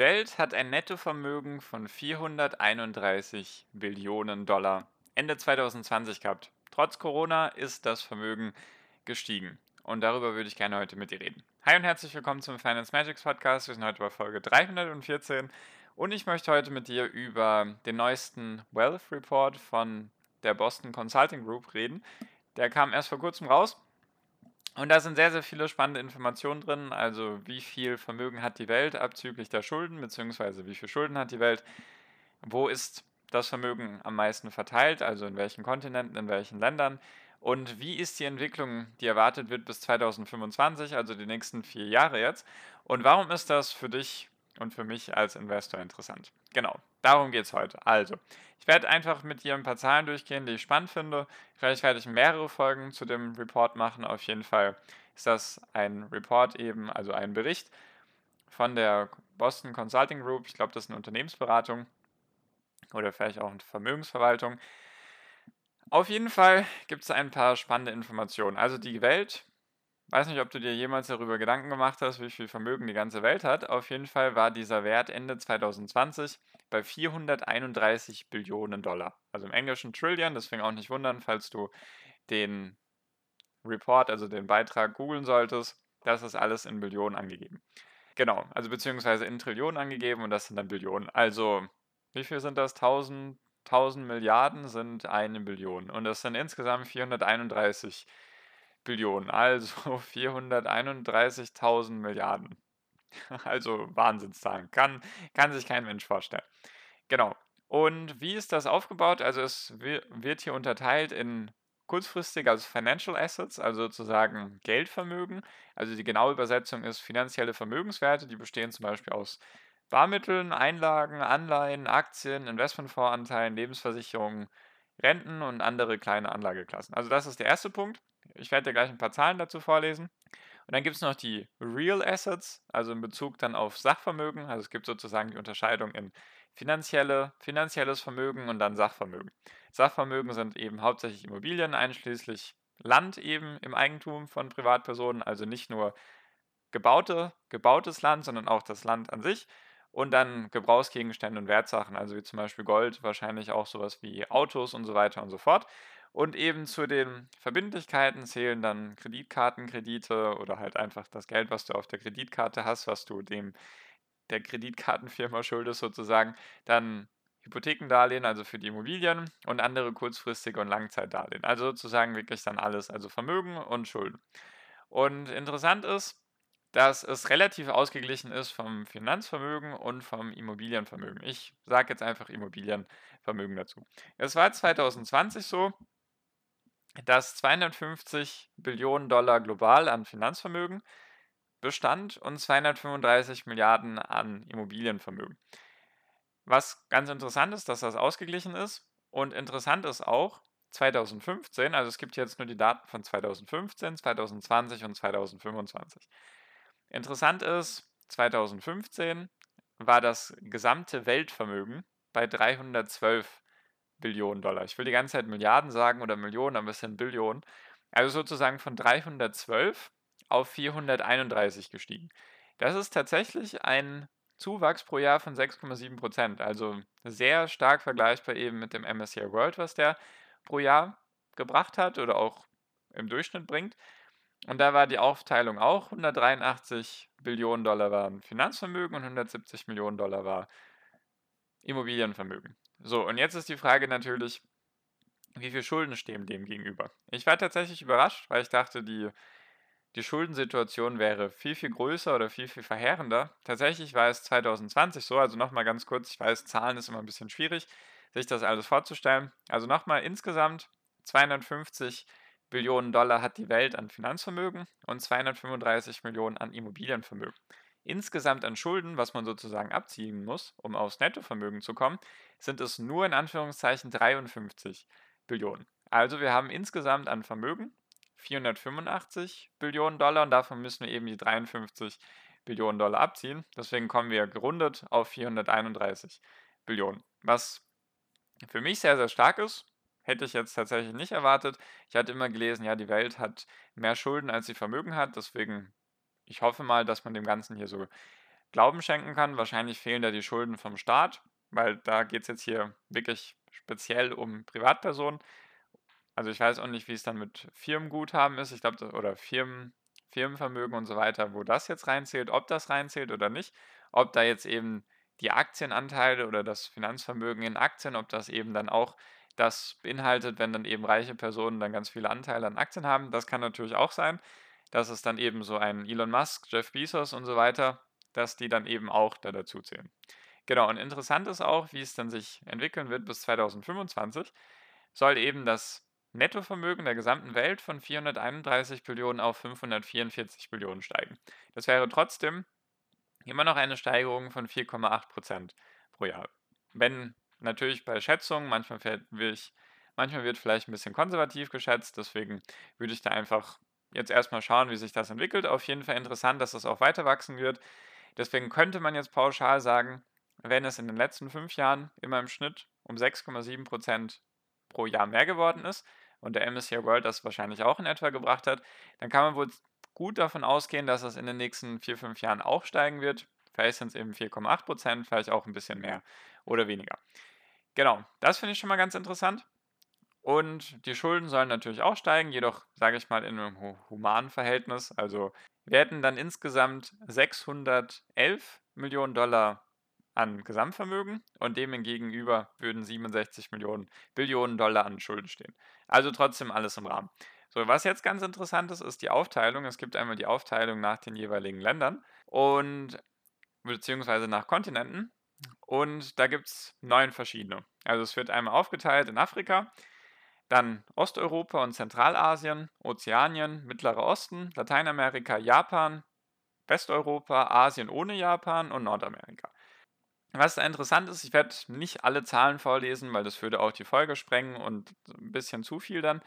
Welt hat ein Nettovermögen von 431 Billionen Dollar Ende 2020 gehabt. Trotz Corona ist das Vermögen gestiegen. Und darüber würde ich gerne heute mit dir reden. Hi und herzlich willkommen zum Finance Magics Podcast. Wir sind heute bei Folge 314 und ich möchte heute mit dir über den neuesten Wealth Report von der Boston Consulting Group reden. Der kam erst vor kurzem raus und da sind sehr, sehr viele spannende Informationen drin. Also wie viel Vermögen hat die Welt abzüglich der Schulden, beziehungsweise wie viel Schulden hat die Welt, wo ist das Vermögen am meisten verteilt, also in welchen Kontinenten, in welchen Ländern? Und wie ist die Entwicklung, die erwartet wird bis 2025, also die nächsten vier Jahre jetzt? Und warum ist das für dich und für mich als Investor interessant. Genau, darum geht es heute. Also, ich werde einfach mit dir ein paar Zahlen durchgehen, die ich spannend finde. Vielleicht werde ich mehrere Folgen zu dem Report machen. Auf jeden Fall ist das ein Report eben, also ein Bericht von der Boston Consulting Group. Ich glaube, das ist eine Unternehmensberatung oder vielleicht auch eine Vermögensverwaltung. Auf jeden Fall gibt es ein paar spannende Informationen. Also die Welt Weiß nicht, ob du dir jemals darüber Gedanken gemacht hast, wie viel Vermögen die ganze Welt hat. Auf jeden Fall war dieser Wert Ende 2020 bei 431 Billionen Dollar. Also im Englischen Trillion, deswegen auch nicht wundern, falls du den Report, also den Beitrag googeln solltest. Das ist alles in Billionen angegeben. Genau, also beziehungsweise in Trillionen angegeben und das sind dann Billionen. Also, wie viel sind das? 1000, 1000 Milliarden sind eine Billion. Und das sind insgesamt 431 Billionen. Billionen, also 431.000 Milliarden. Also Wahnsinnszahlen, kann, kann sich kein Mensch vorstellen. Genau. Und wie ist das aufgebaut? Also es wird hier unterteilt in kurzfristige, also Financial Assets, also sozusagen Geldvermögen. Also die genaue Übersetzung ist finanzielle Vermögenswerte, die bestehen zum Beispiel aus Barmitteln, Einlagen, Anleihen, Aktien, Investmentfondsanteilen, Lebensversicherungen, Renten und andere kleine Anlageklassen. Also das ist der erste Punkt. Ich werde dir gleich ein paar Zahlen dazu vorlesen. Und dann gibt es noch die Real Assets, also in Bezug dann auf Sachvermögen. Also es gibt sozusagen die Unterscheidung in finanzielle, finanzielles Vermögen und dann Sachvermögen. Sachvermögen sind eben hauptsächlich Immobilien, einschließlich Land eben im Eigentum von Privatpersonen, also nicht nur gebaute, gebautes Land, sondern auch das Land an sich. Und dann Gebrauchsgegenstände und Wertsachen, also wie zum Beispiel Gold, wahrscheinlich auch sowas wie Autos und so weiter und so fort. Und eben zu den Verbindlichkeiten zählen dann Kreditkartenkredite oder halt einfach das Geld, was du auf der Kreditkarte hast, was du dem der Kreditkartenfirma schuldest sozusagen. Dann Hypothekendarlehen, also für die Immobilien und andere kurzfristige und Langzeitdarlehen. Also sozusagen wirklich dann alles, also Vermögen und Schulden. Und interessant ist, dass es relativ ausgeglichen ist vom Finanzvermögen und vom Immobilienvermögen. Ich sage jetzt einfach Immobilienvermögen dazu. Es war 2020 so, dass 250 Billionen Dollar global an Finanzvermögen bestand und 235 Milliarden an Immobilienvermögen. Was ganz interessant ist, dass das ausgeglichen ist. Und interessant ist auch 2015, also es gibt jetzt nur die Daten von 2015, 2020 und 2025. Interessant ist, 2015 war das gesamte Weltvermögen bei 312 Billionen Dollar. Ich will die ganze Zeit Milliarden sagen oder Millionen, aber es sind Billionen. Also sozusagen von 312 auf 431 gestiegen. Das ist tatsächlich ein Zuwachs pro Jahr von 6,7 Prozent. Also sehr stark vergleichbar eben mit dem MSCI World, was der pro Jahr gebracht hat oder auch im Durchschnitt bringt. Und da war die Aufteilung auch 183 Billionen Dollar waren Finanzvermögen und 170 Millionen Dollar war Immobilienvermögen. So, und jetzt ist die Frage natürlich, wie viel Schulden stehen dem gegenüber? Ich war tatsächlich überrascht, weil ich dachte, die, die Schuldensituation wäre viel, viel größer oder viel, viel verheerender. Tatsächlich war es 2020 so, also nochmal ganz kurz, ich weiß, Zahlen ist immer ein bisschen schwierig, sich das alles vorzustellen. Also nochmal insgesamt 250 Billionen Dollar hat die Welt an Finanzvermögen und 235 Millionen an Immobilienvermögen. Insgesamt an Schulden, was man sozusagen abziehen muss, um aufs Nettovermögen zu kommen, sind es nur in Anführungszeichen 53 Billionen. Also wir haben insgesamt an Vermögen 485 Billionen Dollar und davon müssen wir eben die 53 Billionen Dollar abziehen. Deswegen kommen wir gerundet auf 431 Billionen, was für mich sehr, sehr stark ist. Hätte ich jetzt tatsächlich nicht erwartet. Ich hatte immer gelesen, ja, die Welt hat mehr Schulden, als sie Vermögen hat. Deswegen, ich hoffe mal, dass man dem Ganzen hier so Glauben schenken kann. Wahrscheinlich fehlen da die Schulden vom Staat, weil da geht es jetzt hier wirklich speziell um Privatpersonen. Also ich weiß auch nicht, wie es dann mit Firmenguthaben ist. Ich glaube, oder Firmen, Firmenvermögen und so weiter, wo das jetzt reinzählt, ob das reinzählt oder nicht. Ob da jetzt eben die Aktienanteile oder das Finanzvermögen in Aktien, ob das eben dann auch das beinhaltet, wenn dann eben reiche Personen dann ganz viele Anteile an Aktien haben. Das kann natürlich auch sein, dass es dann eben so ein Elon Musk, Jeff Bezos und so weiter, dass die dann eben auch da dazu zählen. Genau, und interessant ist auch, wie es dann sich entwickeln wird bis 2025, soll eben das Nettovermögen der gesamten Welt von 431 Billionen auf 544 Billionen steigen. Das wäre trotzdem immer noch eine Steigerung von 4,8 Prozent pro Jahr. Wenn natürlich bei Schätzungen, manchmal, manchmal wird vielleicht ein bisschen konservativ geschätzt, deswegen würde ich da einfach jetzt erstmal schauen, wie sich das entwickelt. Auf jeden Fall interessant, dass es auch weiter wachsen wird. Deswegen könnte man jetzt pauschal sagen, wenn es in den letzten fünf Jahren immer im Schnitt um 6,7 Prozent pro Jahr mehr geworden ist und der MSCI World das wahrscheinlich auch in etwa gebracht hat, dann kann man wohl gut davon ausgehen, dass es in den nächsten vier, fünf Jahren auch steigen wird. Vielleicht sind es eben 4,8 Prozent, vielleicht auch ein bisschen mehr oder weniger. Genau, das finde ich schon mal ganz interessant. Und die Schulden sollen natürlich auch steigen, jedoch sage ich mal in einem humanen Verhältnis. Also wir hätten dann insgesamt 611 Millionen Dollar an Gesamtvermögen und dem gegenüber würden 67 Millionen Billionen Dollar an Schulden stehen. Also trotzdem alles im Rahmen. So, was jetzt ganz interessant ist, ist die Aufteilung. Es gibt einmal die Aufteilung nach den jeweiligen Ländern und beziehungsweise nach Kontinenten. Und da gibt es neun verschiedene. Also es wird einmal aufgeteilt in Afrika, dann Osteuropa und Zentralasien, Ozeanien, Mittlerer Osten, Lateinamerika, Japan, Westeuropa, Asien ohne Japan und Nordamerika. Was da interessant ist, ich werde nicht alle Zahlen vorlesen, weil das würde auch die Folge sprengen und ein bisschen zu viel dann.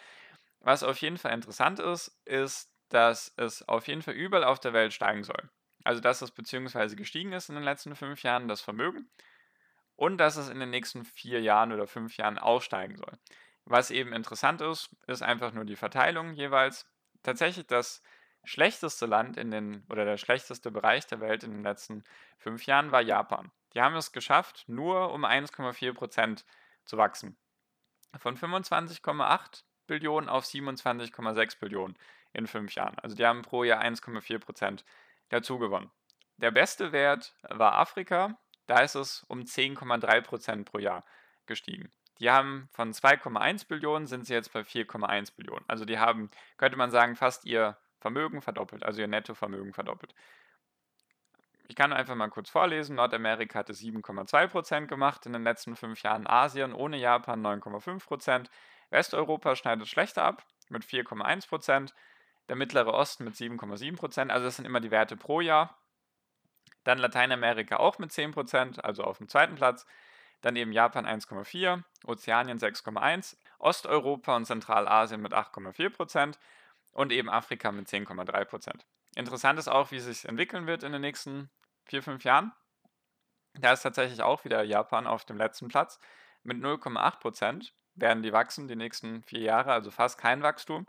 Was auf jeden Fall interessant ist, ist, dass es auf jeden Fall überall auf der Welt steigen soll. Also dass es beziehungsweise gestiegen ist in den letzten fünf Jahren, das Vermögen. Und dass es in den nächsten vier Jahren oder fünf Jahren aussteigen soll. Was eben interessant ist, ist einfach nur die Verteilung jeweils. Tatsächlich das schlechteste Land in den oder der schlechteste Bereich der Welt in den letzten fünf Jahren war Japan. Die haben es geschafft, nur um 1,4 Prozent zu wachsen. Von 25,8 Billionen auf 27,6 Billionen in fünf Jahren. Also die haben pro Jahr 1,4 Prozent dazu gewonnen. Der beste Wert war Afrika. Da ist es um 10,3 Prozent pro Jahr gestiegen. Die haben von 2,1 Billionen sind sie jetzt bei 4,1 Billionen. Also die haben, könnte man sagen, fast ihr Vermögen verdoppelt, also ihr Nettovermögen verdoppelt. Ich kann einfach mal kurz vorlesen. Nordamerika hatte 7,2% gemacht in den letzten fünf Jahren. Asien ohne Japan 9,5%. Westeuropa schneidet schlechter ab mit 4,1%. Der Mittlere Osten mit 7,7%. Also das sind immer die Werte pro Jahr. Dann Lateinamerika auch mit 10%, also auf dem zweiten Platz. Dann eben Japan 1,4, Ozeanien 6,1, Osteuropa und Zentralasien mit 8,4% und eben Afrika mit 10,3%. Interessant ist auch, wie es sich entwickeln wird in den nächsten vier, fünf Jahren. Da ist tatsächlich auch wieder Japan auf dem letzten Platz. Mit 0,8 Prozent werden die wachsen die nächsten vier Jahre, also fast kein Wachstum.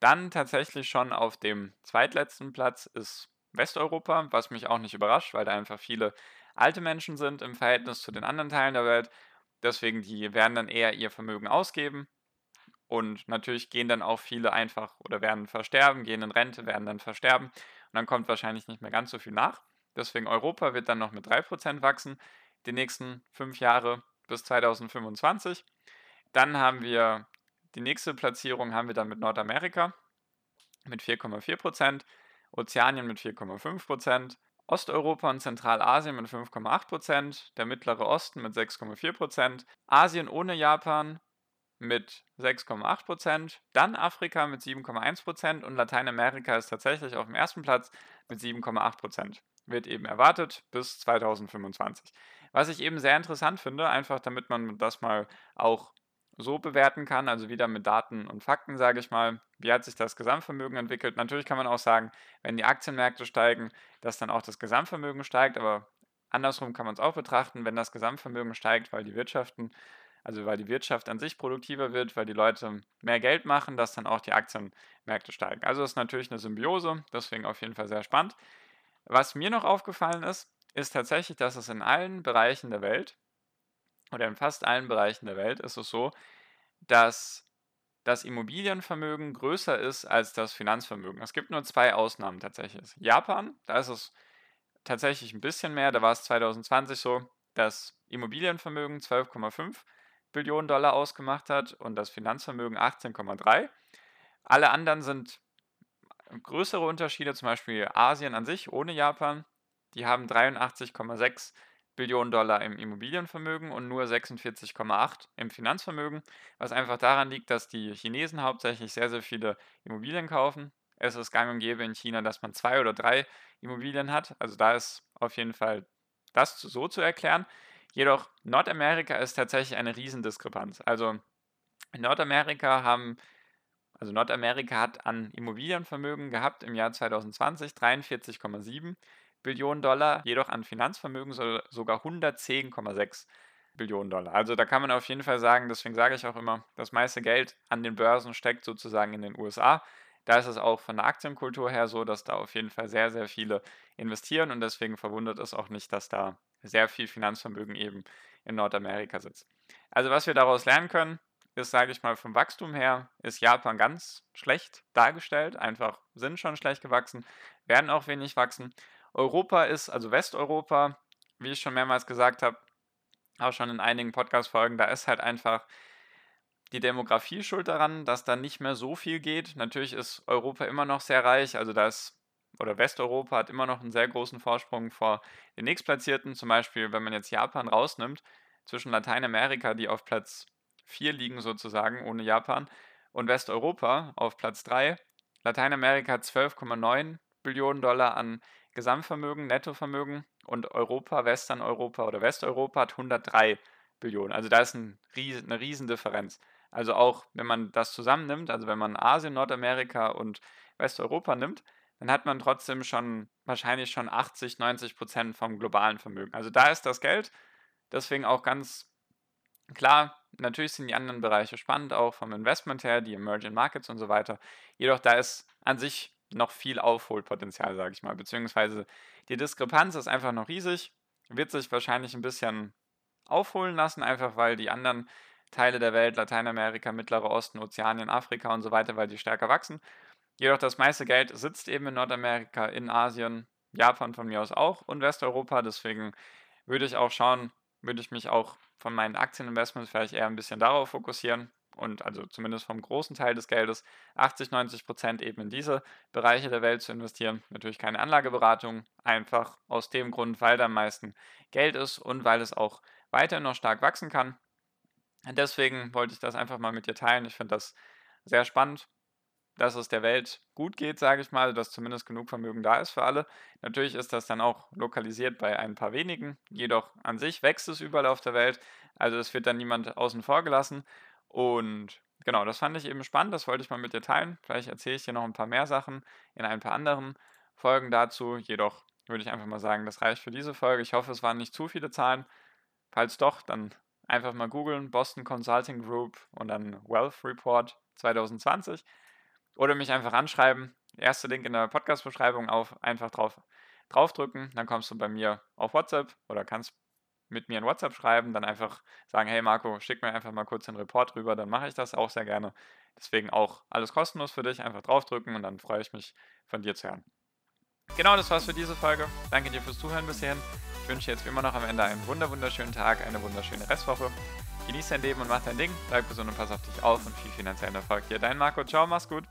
Dann tatsächlich schon auf dem zweitletzten Platz ist Westeuropa, was mich auch nicht überrascht, weil da einfach viele alte Menschen sind im Verhältnis zu den anderen Teilen der Welt. Deswegen, die werden dann eher ihr Vermögen ausgeben und natürlich gehen dann auch viele einfach oder werden versterben, gehen in Rente, werden dann versterben. Und dann kommt wahrscheinlich nicht mehr ganz so viel nach. Deswegen Europa wird dann noch mit 3% wachsen, die nächsten fünf Jahre bis 2025. Dann haben wir die nächste Platzierung haben wir dann mit Nordamerika mit 4,4%, Ozeanien mit 4,5%, Osteuropa und Zentralasien mit 5,8%, der Mittlere Osten mit 6,4%, Asien ohne Japan mit 6,8%, dann Afrika mit 7,1% und Lateinamerika ist tatsächlich auf dem ersten Platz mit 7,8%. wird eben erwartet bis 2025. Was ich eben sehr interessant finde, einfach damit man das mal auch so bewerten kann, also wieder mit Daten und Fakten, sage ich mal, wie hat sich das Gesamtvermögen entwickelt. Natürlich kann man auch sagen, wenn die Aktienmärkte steigen, dass dann auch das Gesamtvermögen steigt, aber andersrum kann man es auch betrachten, wenn das Gesamtvermögen steigt, weil die Wirtschaften, also weil die Wirtschaft an sich produktiver wird, weil die Leute mehr Geld machen, dass dann auch die Aktienmärkte steigen. Also ist natürlich eine Symbiose, deswegen auf jeden Fall sehr spannend. Was mir noch aufgefallen ist, ist tatsächlich, dass es in allen Bereichen der Welt oder in fast allen Bereichen der Welt ist es so, dass das Immobilienvermögen größer ist als das Finanzvermögen. Es gibt nur zwei Ausnahmen tatsächlich. Japan, da ist es tatsächlich ein bisschen mehr. Da war es 2020 so, dass Immobilienvermögen 12,5 Billionen Dollar ausgemacht hat und das Finanzvermögen 18,3. Alle anderen sind größere Unterschiede, zum Beispiel Asien an sich ohne Japan. Die haben 83,6 Billionen Dollar im Immobilienvermögen und nur 46,8 im Finanzvermögen, was einfach daran liegt, dass die Chinesen hauptsächlich sehr, sehr viele Immobilien kaufen. Es ist gang und gäbe in China, dass man zwei oder drei Immobilien hat. Also da ist auf jeden Fall das so zu erklären. Jedoch Nordamerika ist tatsächlich eine Riesendiskrepanz. Also in Nordamerika haben, also Nordamerika hat an Immobilienvermögen gehabt im Jahr 2020 43,7 Billionen Dollar, jedoch an Finanzvermögen sogar 110,6 Billionen Dollar. Also da kann man auf jeden Fall sagen, deswegen sage ich auch immer, das meiste Geld an den Börsen steckt sozusagen in den USA. Da ist es auch von der Aktienkultur her so, dass da auf jeden Fall sehr, sehr viele investieren und deswegen verwundert es auch nicht, dass da sehr viel Finanzvermögen eben in Nordamerika sitzt. Also was wir daraus lernen können, ist, sage ich mal, vom Wachstum her, ist Japan ganz schlecht dargestellt, einfach sind schon schlecht gewachsen, werden auch wenig wachsen. Europa ist, also Westeuropa, wie ich schon mehrmals gesagt habe, auch schon in einigen Podcast-Folgen, da ist halt einfach die Demografie schuld daran, dass da nicht mehr so viel geht. Natürlich ist Europa immer noch sehr reich, also da ist, oder Westeuropa hat immer noch einen sehr großen Vorsprung vor den nächstplatzierten. Zum Beispiel, wenn man jetzt Japan rausnimmt, zwischen Lateinamerika, die auf Platz 4 liegen sozusagen, ohne Japan, und Westeuropa auf Platz 3. Lateinamerika hat 12,9 Billionen Dollar an Gesamtvermögen, Nettovermögen und Europa, Western-Europa oder Westeuropa hat 103 Billionen. Also da ist ein Riesen, eine Riesendifferenz. Also auch wenn man das zusammennimmt, also wenn man Asien, Nordamerika und Westeuropa nimmt, dann hat man trotzdem schon wahrscheinlich schon 80, 90 Prozent vom globalen Vermögen. Also da ist das Geld. Deswegen auch ganz klar, natürlich sind die anderen Bereiche spannend, auch vom Investment her, die Emerging Markets und so weiter. Jedoch da ist an sich noch viel Aufholpotenzial, sage ich mal. Beziehungsweise die Diskrepanz ist einfach noch riesig, wird sich wahrscheinlich ein bisschen aufholen lassen, einfach weil die anderen Teile der Welt, Lateinamerika, Mittlerer Osten, Ozeanien, Afrika und so weiter, weil die stärker wachsen. Jedoch das meiste Geld sitzt eben in Nordamerika, in Asien, Japan von mir aus auch und Westeuropa. Deswegen würde ich auch schauen, würde ich mich auch von meinen Aktieninvestments vielleicht eher ein bisschen darauf fokussieren und also zumindest vom großen Teil des Geldes 80, 90 Prozent eben in diese Bereiche der Welt zu investieren. Natürlich keine Anlageberatung, einfach aus dem Grund, weil da am meisten Geld ist und weil es auch weiter noch stark wachsen kann. Deswegen wollte ich das einfach mal mit dir teilen. Ich finde das sehr spannend, dass es der Welt gut geht, sage ich mal, dass zumindest genug Vermögen da ist für alle. Natürlich ist das dann auch lokalisiert bei ein paar wenigen, jedoch an sich wächst es überall auf der Welt. Also es wird dann niemand außen vor gelassen. Und genau, das fand ich eben spannend, das wollte ich mal mit dir teilen. Vielleicht erzähle ich dir noch ein paar mehr Sachen in ein paar anderen Folgen dazu. Jedoch würde ich einfach mal sagen, das reicht für diese Folge. Ich hoffe, es waren nicht zu viele Zahlen. Falls doch, dann einfach mal googeln, Boston Consulting Group und dann Wealth Report 2020 oder mich einfach anschreiben. Erster Link in der Podcast-Beschreibung auf, einfach drauf, draufdrücken, dann kommst du bei mir auf WhatsApp oder kannst mit mir in WhatsApp schreiben, dann einfach sagen, hey Marco, schick mir einfach mal kurz den Report rüber, dann mache ich das auch sehr gerne. Deswegen auch alles kostenlos für dich, einfach draufdrücken und dann freue ich mich von dir zu hören. Genau, das war's für diese Folge. Danke dir fürs Zuhören bis hierhin wünsche jetzt wie immer noch am Ende einen wunderschönen Tag, eine wunderschöne Restwoche. Genieß dein Leben und mach dein Ding. Bleib gesund und pass auf dich auf und viel finanziellen Erfolg dir. Dein Marco. Ciao, mach's gut.